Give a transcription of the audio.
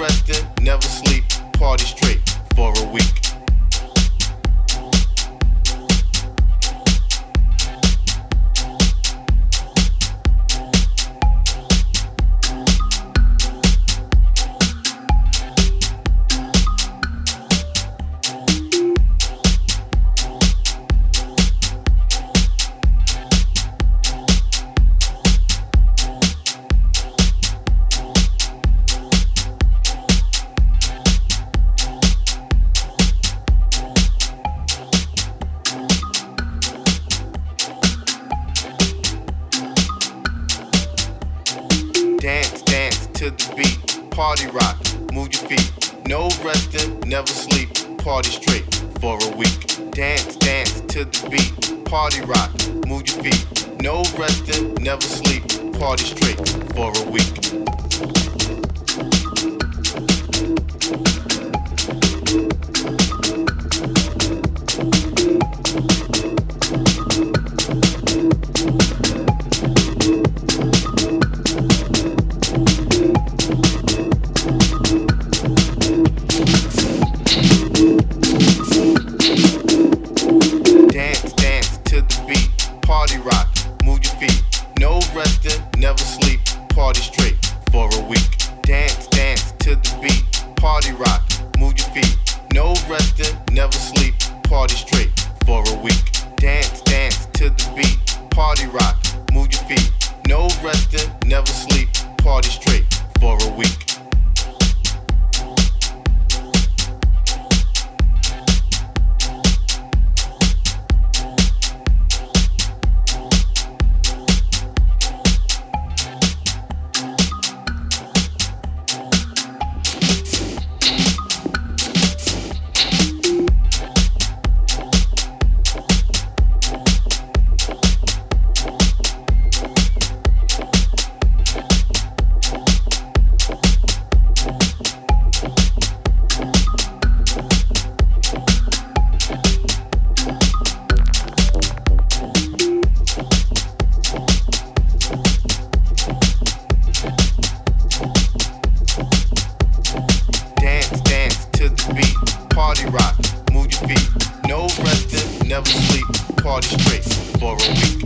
resting, never sleep, party straight. never sleep, party straight for a week.